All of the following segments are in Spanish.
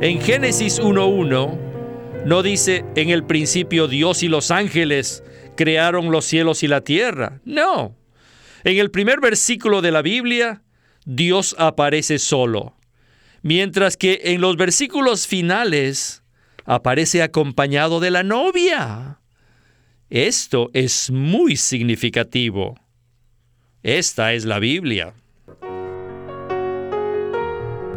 En Génesis 1.1 no dice en el principio Dios y los ángeles crearon los cielos y la tierra. No. En el primer versículo de la Biblia, Dios aparece solo, mientras que en los versículos finales aparece acompañado de la novia. Esto es muy significativo. Esta es la Biblia.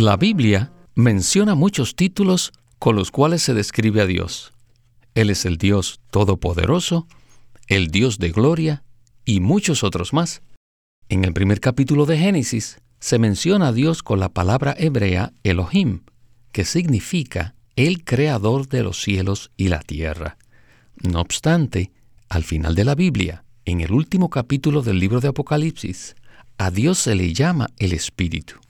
La Biblia menciona muchos títulos con los cuales se describe a Dios. Él es el Dios Todopoderoso, el Dios de Gloria y muchos otros más. En el primer capítulo de Génesis se menciona a Dios con la palabra hebrea Elohim, que significa el creador de los cielos y la tierra. No obstante, al final de la Biblia, en el último capítulo del libro de Apocalipsis, a Dios se le llama el Espíritu.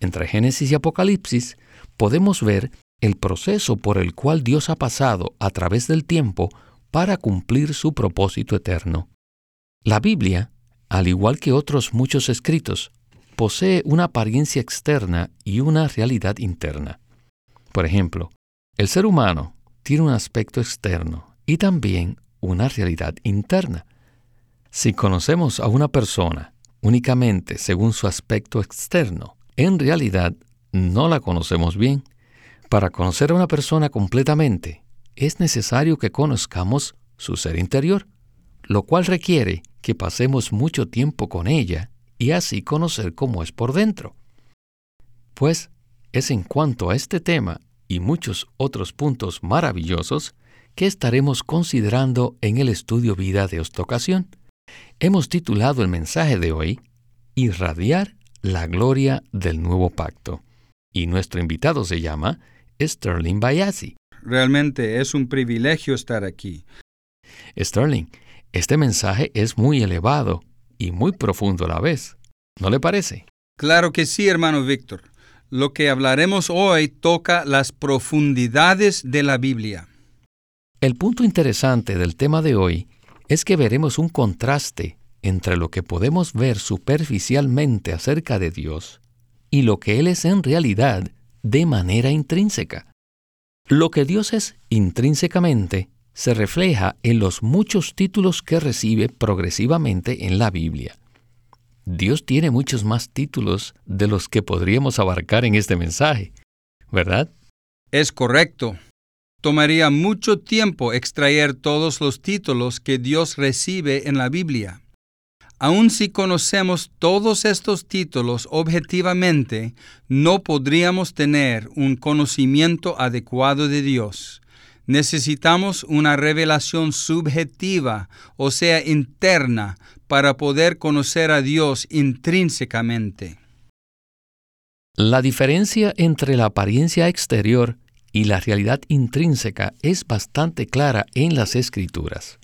Entre Génesis y Apocalipsis podemos ver el proceso por el cual Dios ha pasado a través del tiempo para cumplir su propósito eterno. La Biblia, al igual que otros muchos escritos, posee una apariencia externa y una realidad interna. Por ejemplo, el ser humano tiene un aspecto externo y también una realidad interna. Si conocemos a una persona únicamente según su aspecto externo, en realidad no la conocemos bien. Para conocer a una persona completamente, es necesario que conozcamos su ser interior, lo cual requiere que pasemos mucho tiempo con ella y así conocer cómo es por dentro. Pues es en cuanto a este tema y muchos otros puntos maravillosos que estaremos considerando en el estudio vida de esta ocasión. Hemos titulado el mensaje de hoy Irradiar la gloria del nuevo pacto. Y nuestro invitado se llama Sterling Bayasi. Realmente es un privilegio estar aquí. Sterling, este mensaje es muy elevado y muy profundo a la vez. ¿No le parece? Claro que sí, hermano Víctor. Lo que hablaremos hoy toca las profundidades de la Biblia. El punto interesante del tema de hoy es que veremos un contraste entre lo que podemos ver superficialmente acerca de Dios y lo que Él es en realidad de manera intrínseca. Lo que Dios es intrínsecamente se refleja en los muchos títulos que recibe progresivamente en la Biblia. Dios tiene muchos más títulos de los que podríamos abarcar en este mensaje, ¿verdad? Es correcto. Tomaría mucho tiempo extraer todos los títulos que Dios recibe en la Biblia. Aun si conocemos todos estos títulos objetivamente, no podríamos tener un conocimiento adecuado de Dios. Necesitamos una revelación subjetiva, o sea, interna, para poder conocer a Dios intrínsecamente. La diferencia entre la apariencia exterior y la realidad intrínseca es bastante clara en las Escrituras.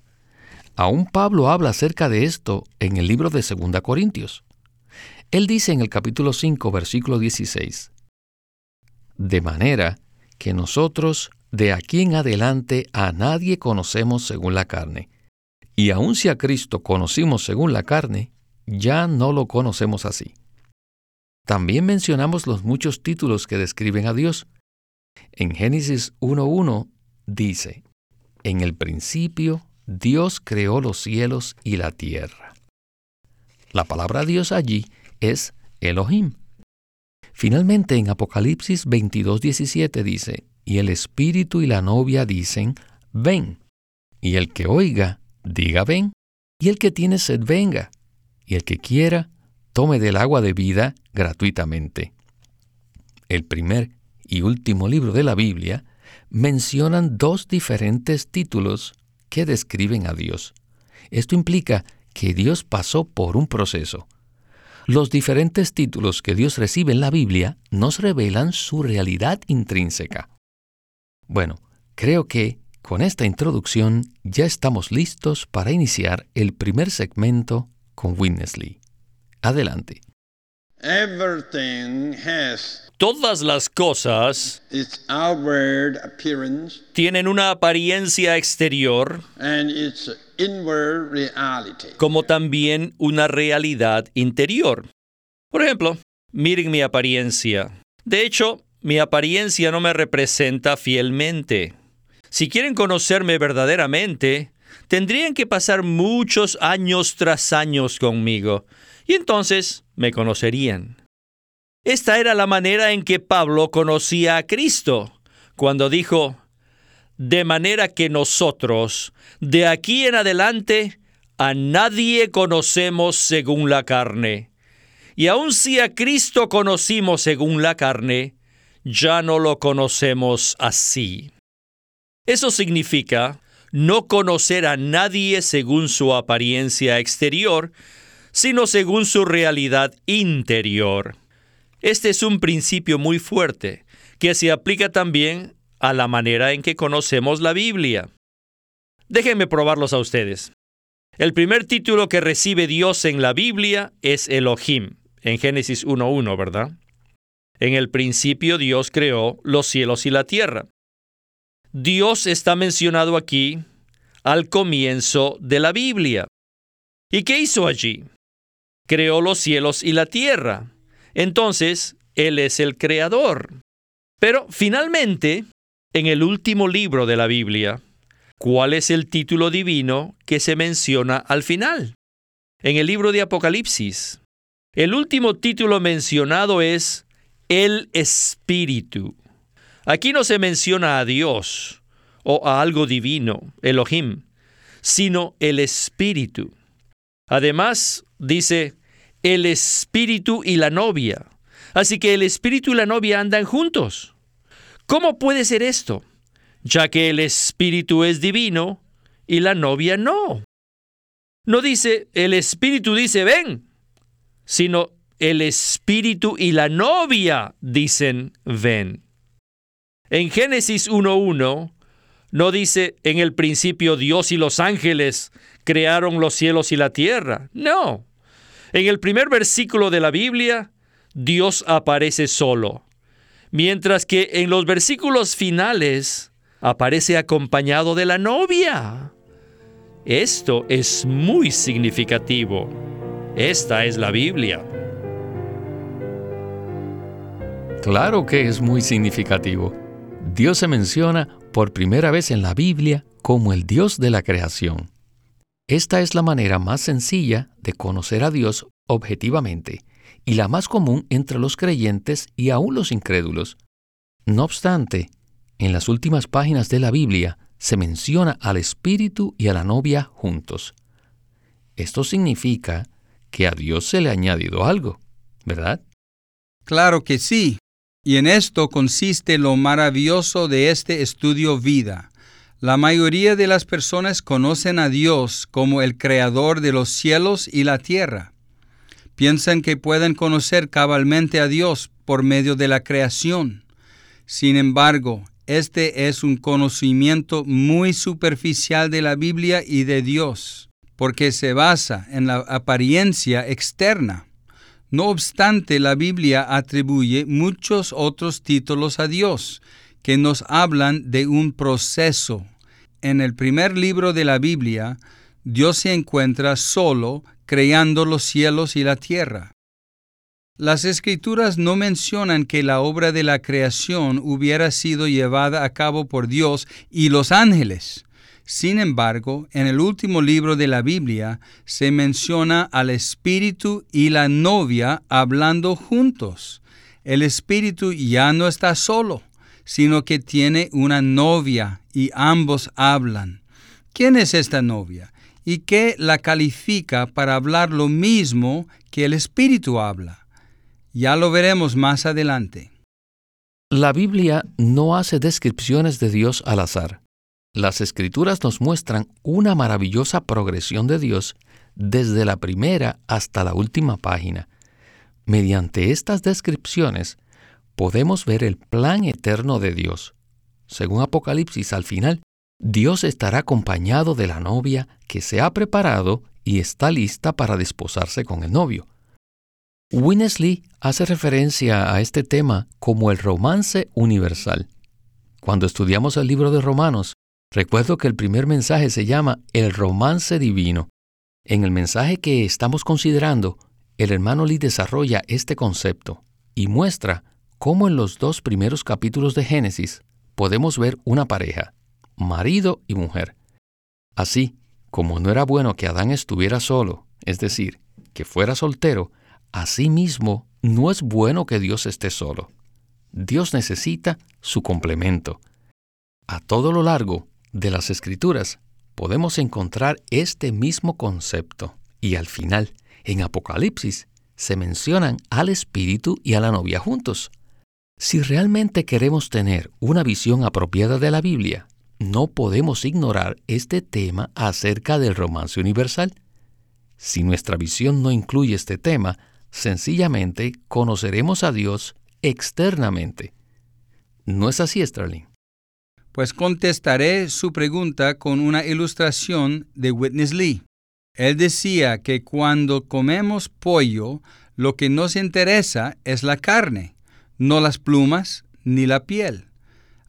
Aún Pablo habla acerca de esto en el libro de 2 Corintios. Él dice en el capítulo 5, versículo 16, De manera que nosotros de aquí en adelante a nadie conocemos según la carne. Y aun si a Cristo conocimos según la carne, ya no lo conocemos así. También mencionamos los muchos títulos que describen a Dios. En Génesis 1.1 dice, En el principio Dios creó los cielos y la tierra. La palabra Dios allí es Elohim. Finalmente en Apocalipsis 22:17 dice, y el Espíritu y la novia dicen, ven, y el que oiga, diga ven, y el que tiene sed venga, y el que quiera, tome del agua de vida gratuitamente. El primer y último libro de la Biblia mencionan dos diferentes títulos que describen a Dios. Esto implica que Dios pasó por un proceso. Los diferentes títulos que Dios recibe en la Biblia nos revelan su realidad intrínseca. Bueno, creo que con esta introducción ya estamos listos para iniciar el primer segmento con Winnesley. Adelante. Todas las cosas tienen una apariencia exterior como también una realidad interior. Por ejemplo, miren mi apariencia. De hecho, mi apariencia no me representa fielmente. Si quieren conocerme verdaderamente, tendrían que pasar muchos años tras años conmigo, y entonces me conocerían. Esta era la manera en que Pablo conocía a Cristo, cuando dijo, de manera que nosotros, de aquí en adelante, a nadie conocemos según la carne. Y aun si a Cristo conocimos según la carne, ya no lo conocemos así. Eso significa no conocer a nadie según su apariencia exterior, sino según su realidad interior. Este es un principio muy fuerte, que se aplica también a la manera en que conocemos la Biblia. Déjenme probarlos a ustedes. El primer título que recibe Dios en la Biblia es Elohim, en Génesis 1.1, ¿verdad? En el principio Dios creó los cielos y la tierra. Dios está mencionado aquí al comienzo de la Biblia. ¿Y qué hizo allí? Creó los cielos y la tierra. Entonces, Él es el creador. Pero finalmente, en el último libro de la Biblia, ¿cuál es el título divino que se menciona al final? En el libro de Apocalipsis. El último título mencionado es el Espíritu. Aquí no se menciona a Dios o a algo divino, Elohim, sino el Espíritu. Además, dice, el Espíritu y la novia. Así que el Espíritu y la novia andan juntos. ¿Cómo puede ser esto? Ya que el Espíritu es divino y la novia no. No dice, el Espíritu dice, ven, sino el Espíritu y la novia dicen, ven. En Génesis 1.1 no dice, en el principio Dios y los ángeles crearon los cielos y la tierra. No. En el primer versículo de la Biblia, Dios aparece solo, mientras que en los versículos finales aparece acompañado de la novia. Esto es muy significativo. Esta es la Biblia. Claro que es muy significativo. Dios se menciona por primera vez en la Biblia como el Dios de la creación. Esta es la manera más sencilla de conocer a Dios objetivamente y la más común entre los creyentes y aún los incrédulos. No obstante, en las últimas páginas de la Biblia se menciona al Espíritu y a la novia juntos. Esto significa que a Dios se le ha añadido algo, ¿verdad? Claro que sí. Y en esto consiste lo maravilloso de este estudio vida. La mayoría de las personas conocen a Dios como el creador de los cielos y la tierra. Piensan que pueden conocer cabalmente a Dios por medio de la creación. Sin embargo, este es un conocimiento muy superficial de la Biblia y de Dios, porque se basa en la apariencia externa. No obstante, la Biblia atribuye muchos otros títulos a Dios que nos hablan de un proceso. En el primer libro de la Biblia, Dios se encuentra solo creando los cielos y la tierra. Las escrituras no mencionan que la obra de la creación hubiera sido llevada a cabo por Dios y los ángeles. Sin embargo, en el último libro de la Biblia se menciona al Espíritu y la novia hablando juntos. El Espíritu ya no está solo, sino que tiene una novia y ambos hablan. ¿Quién es esta novia? ¿Y qué la califica para hablar lo mismo que el Espíritu habla? Ya lo veremos más adelante. La Biblia no hace descripciones de Dios al azar. Las escrituras nos muestran una maravillosa progresión de Dios desde la primera hasta la última página, Mediante estas descripciones podemos ver el plan eterno de Dios. Según Apocalipsis, al final, Dios estará acompañado de la novia que se ha preparado y está lista para desposarse con el novio. Winnesley hace referencia a este tema como el romance universal. Cuando estudiamos el libro de Romanos, recuerdo que el primer mensaje se llama el romance divino. En el mensaje que estamos considerando, el hermano Lee desarrolla este concepto y muestra cómo en los dos primeros capítulos de Génesis podemos ver una pareja, marido y mujer. Así, como no era bueno que Adán estuviera solo, es decir, que fuera soltero, asimismo no es bueno que Dios esté solo. Dios necesita su complemento. A todo lo largo de las escrituras podemos encontrar este mismo concepto y al final, en Apocalipsis, se mencionan al Espíritu y a la novia juntos. Si realmente queremos tener una visión apropiada de la Biblia, no podemos ignorar este tema acerca del romance universal. Si nuestra visión no incluye este tema, sencillamente conoceremos a Dios externamente. ¿No es así, Sterling? Pues contestaré su pregunta con una ilustración de Witness Lee. Él decía que cuando comemos pollo, lo que nos interesa es la carne, no las plumas ni la piel.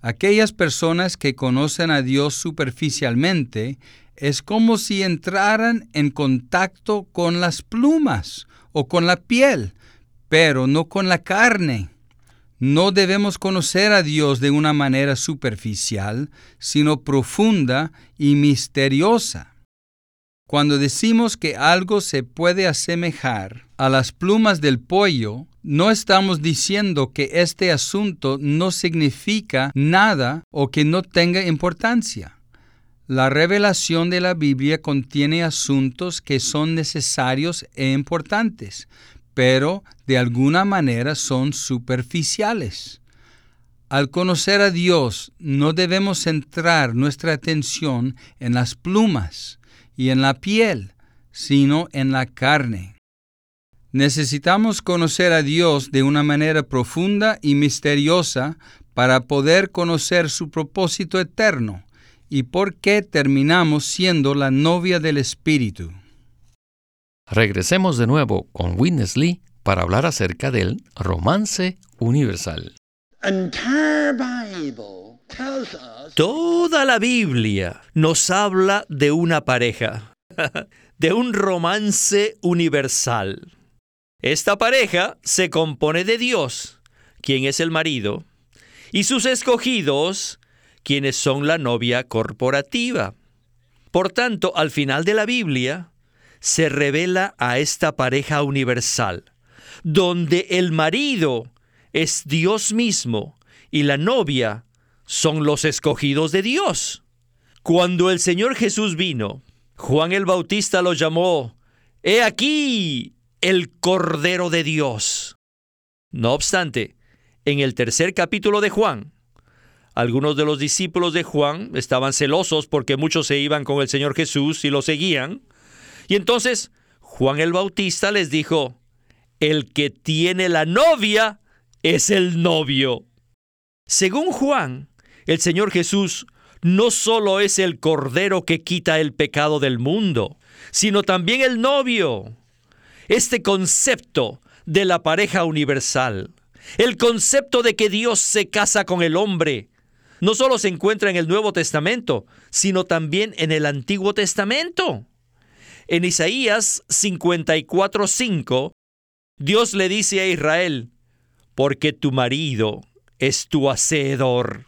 Aquellas personas que conocen a Dios superficialmente es como si entraran en contacto con las plumas o con la piel, pero no con la carne. No debemos conocer a Dios de una manera superficial, sino profunda y misteriosa. Cuando decimos que algo se puede asemejar a las plumas del pollo, no estamos diciendo que este asunto no significa nada o que no tenga importancia. La revelación de la Biblia contiene asuntos que son necesarios e importantes, pero de alguna manera son superficiales. Al conocer a Dios, no debemos centrar nuestra atención en las plumas y en la piel, sino en la carne. Necesitamos conocer a Dios de una manera profunda y misteriosa para poder conocer su propósito eterno y por qué terminamos siendo la novia del Espíritu. Regresemos de nuevo con Witness Lee para hablar acerca del romance universal. Toda la Biblia nos habla de una pareja, de un romance universal. Esta pareja se compone de Dios, quien es el marido, y sus escogidos, quienes son la novia corporativa. Por tanto, al final de la Biblia, se revela a esta pareja universal, donde el marido es Dios mismo y la novia son los escogidos de Dios. Cuando el Señor Jesús vino, Juan el Bautista lo llamó, He aquí el Cordero de Dios. No obstante, en el tercer capítulo de Juan, algunos de los discípulos de Juan estaban celosos porque muchos se iban con el Señor Jesús y lo seguían. Y entonces Juan el Bautista les dijo, el que tiene la novia es el novio. Según Juan, el Señor Jesús no solo es el Cordero que quita el pecado del mundo, sino también el novio este concepto de la pareja universal, el concepto de que Dios se casa con el hombre, no solo se encuentra en el Nuevo Testamento, sino también en el Antiguo Testamento. En Isaías 54:5, Dios le dice a Israel, porque tu marido es tu hacedor,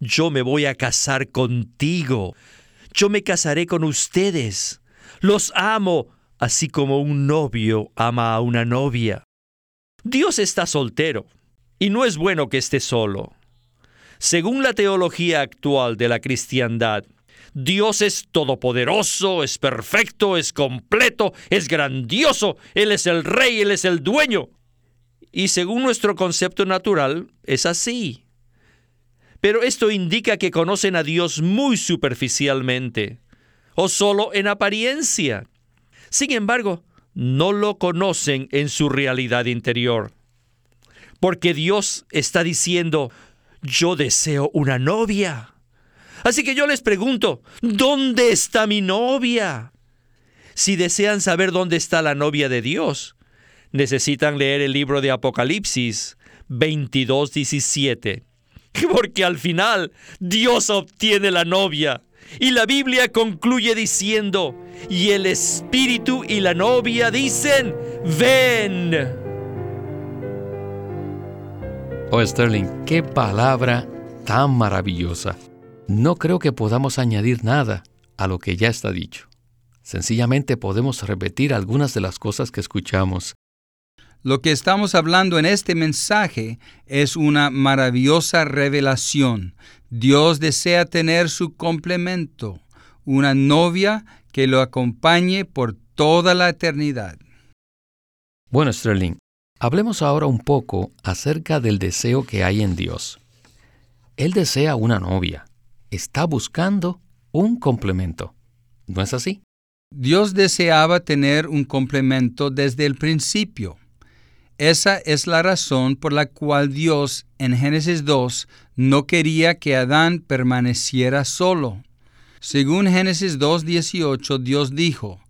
yo me voy a casar contigo, yo me casaré con ustedes, los amo así como un novio ama a una novia. Dios está soltero y no es bueno que esté solo. Según la teología actual de la cristiandad, Dios es todopoderoso, es perfecto, es completo, es grandioso, Él es el rey, Él es el dueño. Y según nuestro concepto natural, es así. Pero esto indica que conocen a Dios muy superficialmente, o solo en apariencia. Sin embargo, no lo conocen en su realidad interior. Porque Dios está diciendo, yo deseo una novia. Así que yo les pregunto, ¿dónde está mi novia? Si desean saber dónde está la novia de Dios, necesitan leer el libro de Apocalipsis 22, 17. Porque al final Dios obtiene la novia. Y la Biblia concluye diciendo, y el Espíritu y la novia dicen, ven. Oh Sterling, qué palabra tan maravillosa. No creo que podamos añadir nada a lo que ya está dicho. Sencillamente podemos repetir algunas de las cosas que escuchamos. Lo que estamos hablando en este mensaje es una maravillosa revelación. Dios desea tener su complemento, una novia que lo acompañe por toda la eternidad. Bueno, Sterling, hablemos ahora un poco acerca del deseo que hay en Dios. Él desea una novia, está buscando un complemento. ¿No es así? Dios deseaba tener un complemento desde el principio. Esa es la razón por la cual Dios en Génesis 2 no quería que Adán permaneciera solo. Según Génesis 2.18, Dios dijo,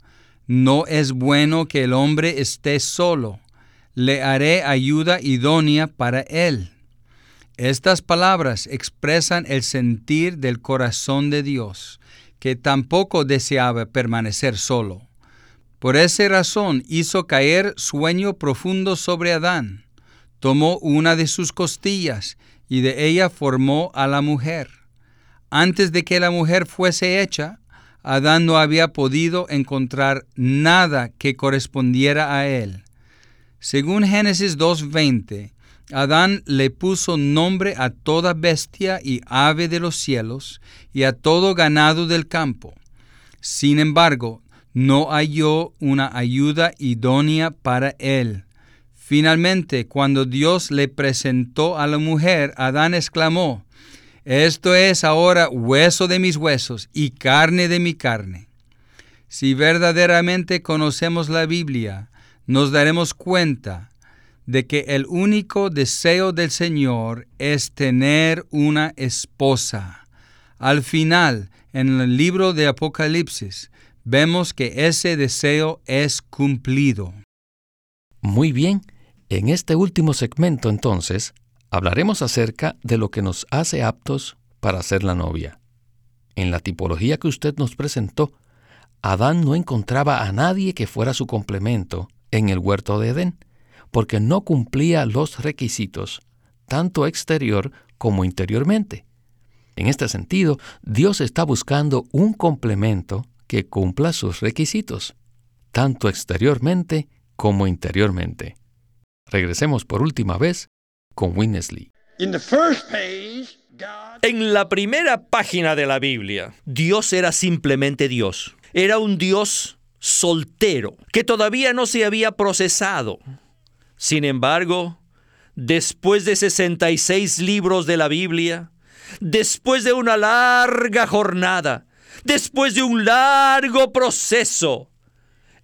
No es bueno que el hombre esté solo, le haré ayuda idónea para él. Estas palabras expresan el sentir del corazón de Dios, que tampoco deseaba permanecer solo. Por esa razón hizo caer sueño profundo sobre Adán. Tomó una de sus costillas y de ella formó a la mujer. Antes de que la mujer fuese hecha, Adán no había podido encontrar nada que correspondiera a él. Según Génesis 2.20, Adán le puso nombre a toda bestia y ave de los cielos y a todo ganado del campo. Sin embargo, no halló una ayuda idónea para él. Finalmente, cuando Dios le presentó a la mujer, Adán exclamó, Esto es ahora hueso de mis huesos y carne de mi carne. Si verdaderamente conocemos la Biblia, nos daremos cuenta de que el único deseo del Señor es tener una esposa. Al final, en el libro de Apocalipsis, vemos que ese deseo es cumplido. Muy bien, en este último segmento entonces hablaremos acerca de lo que nos hace aptos para ser la novia. En la tipología que usted nos presentó, Adán no encontraba a nadie que fuera su complemento en el huerto de Edén, porque no cumplía los requisitos, tanto exterior como interiormente. En este sentido, Dios está buscando un complemento que cumpla sus requisitos, tanto exteriormente como interiormente. Regresemos por última vez con Winnesley. En la primera página de la Biblia, Dios era simplemente Dios. Era un Dios soltero, que todavía no se había procesado. Sin embargo, después de 66 libros de la Biblia, después de una larga jornada, después de un largo proceso.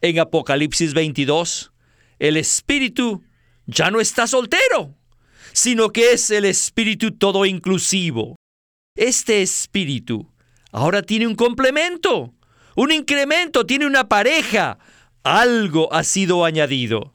En Apocalipsis 22, el Espíritu ya no está soltero, sino que es el Espíritu todo inclusivo. Este Espíritu ahora tiene un complemento, un incremento, tiene una pareja. Algo ha sido añadido.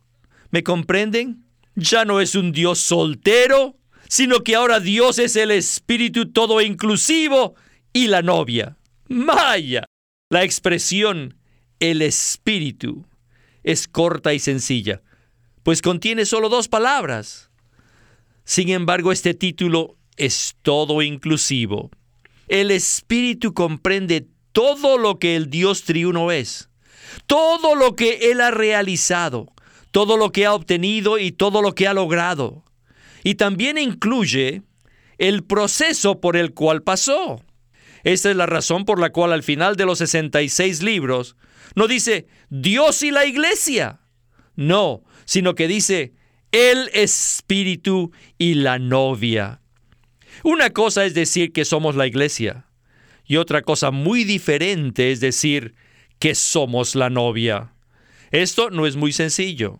¿Me comprenden? Ya no es un Dios soltero, sino que ahora Dios es el Espíritu todo inclusivo y la novia. Maya. La expresión el espíritu es corta y sencilla, pues contiene solo dos palabras. Sin embargo, este título es todo inclusivo. El espíritu comprende todo lo que el Dios triuno es, todo lo que Él ha realizado, todo lo que ha obtenido y todo lo que ha logrado. Y también incluye el proceso por el cual pasó. Esta es la razón por la cual al final de los 66 libros no dice Dios y la iglesia. No, sino que dice el Espíritu y la novia. Una cosa es decir que somos la iglesia y otra cosa muy diferente es decir que somos la novia. Esto no es muy sencillo.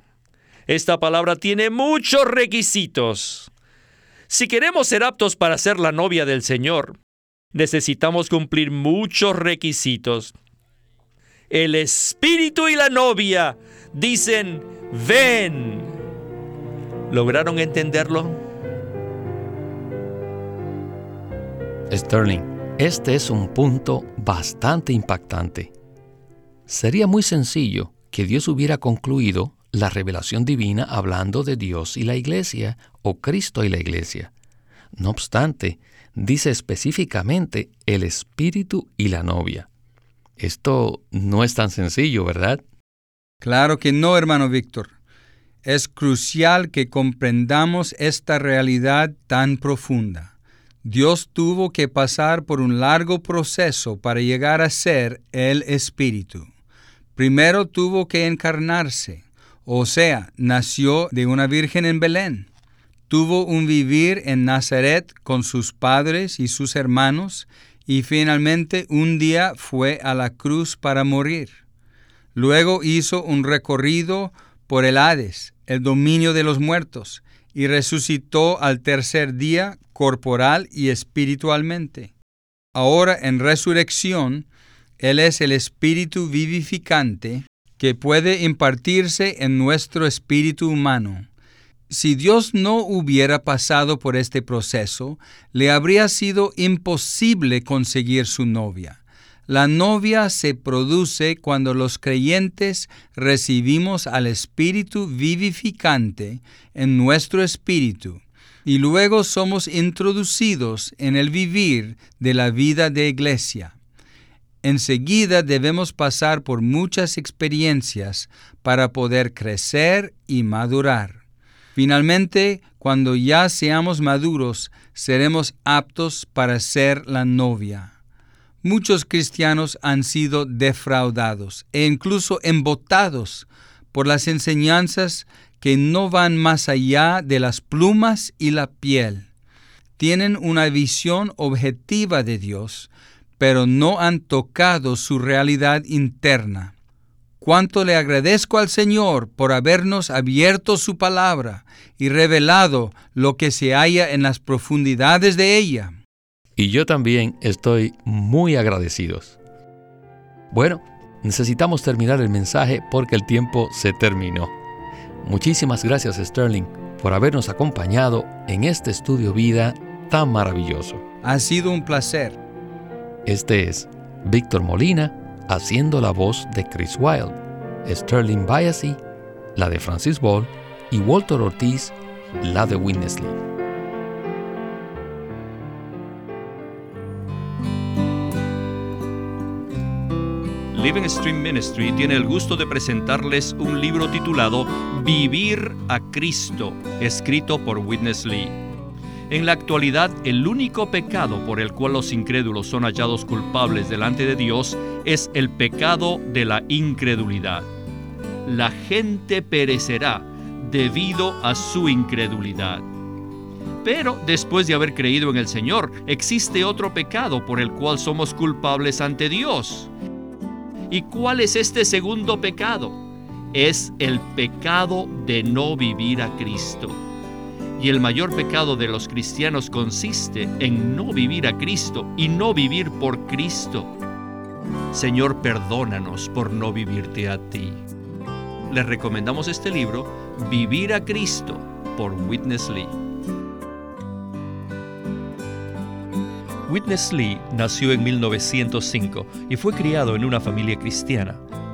Esta palabra tiene muchos requisitos. Si queremos ser aptos para ser la novia del Señor, necesitamos cumplir muchos requisitos. El espíritu y la novia dicen, ven. ¿Lograron entenderlo? Sterling, este es un punto bastante impactante. Sería muy sencillo que Dios hubiera concluido la revelación divina hablando de Dios y la iglesia, o Cristo y la iglesia. No obstante, dice específicamente el espíritu y la novia. Esto no es tan sencillo, ¿verdad? Claro que no, hermano Víctor. Es crucial que comprendamos esta realidad tan profunda. Dios tuvo que pasar por un largo proceso para llegar a ser el Espíritu. Primero tuvo que encarnarse, o sea, nació de una virgen en Belén. Tuvo un vivir en Nazaret con sus padres y sus hermanos y finalmente un día fue a la cruz para morir. Luego hizo un recorrido por el Hades, el dominio de los muertos, y resucitó al tercer día corporal y espiritualmente. Ahora en resurrección, Él es el espíritu vivificante que puede impartirse en nuestro espíritu humano si Dios no hubiera pasado por este proceso, le habría sido imposible conseguir su novia. La novia se produce cuando los creyentes recibimos al Espíritu vivificante en nuestro espíritu y luego somos introducidos en el vivir de la vida de iglesia. Enseguida debemos pasar por muchas experiencias para poder crecer y madurar. Finalmente, cuando ya seamos maduros, seremos aptos para ser la novia. Muchos cristianos han sido defraudados e incluso embotados por las enseñanzas que no van más allá de las plumas y la piel. Tienen una visión objetiva de Dios, pero no han tocado su realidad interna. Cuánto le agradezco al Señor por habernos abierto su palabra y revelado lo que se halla en las profundidades de ella. Y yo también estoy muy agradecidos. Bueno, necesitamos terminar el mensaje porque el tiempo se terminó. Muchísimas gracias Sterling por habernos acompañado en este estudio vida tan maravilloso. Ha sido un placer. Este es Víctor Molina haciendo la voz de Chris Wilde, Sterling Biasi, la de Francis Ball y Walter Ortiz, la de Witness Lee. Living Stream Ministry tiene el gusto de presentarles un libro titulado Vivir a Cristo, escrito por Witness Lee. En la actualidad, el único pecado por el cual los incrédulos son hallados culpables delante de Dios es el pecado de la incredulidad. La gente perecerá debido a su incredulidad. Pero después de haber creído en el Señor, existe otro pecado por el cual somos culpables ante Dios. ¿Y cuál es este segundo pecado? Es el pecado de no vivir a Cristo. Y el mayor pecado de los cristianos consiste en no vivir a Cristo y no vivir por Cristo. Señor, perdónanos por no vivirte a ti. Les recomendamos este libro, Vivir a Cristo, por Witness Lee. Witness Lee nació en 1905 y fue criado en una familia cristiana.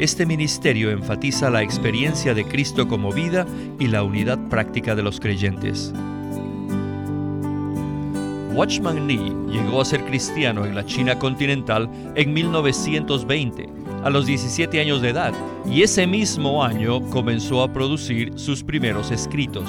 Este ministerio enfatiza la experiencia de Cristo como vida y la unidad práctica de los creyentes. Watchman Nee llegó a ser cristiano en la China continental en 1920, a los 17 años de edad, y ese mismo año comenzó a producir sus primeros escritos.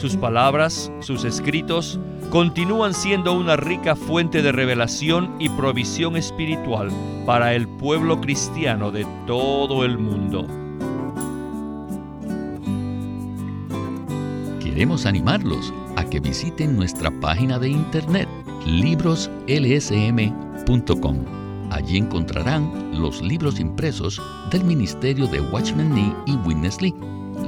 Sus palabras, sus escritos, continúan siendo una rica fuente de revelación y provisión espiritual para el pueblo cristiano de todo el mundo. Queremos animarlos a que visiten nuestra página de internet libroslsm.com. Allí encontrarán los libros impresos del ministerio de Watchman Nee y Witness Lee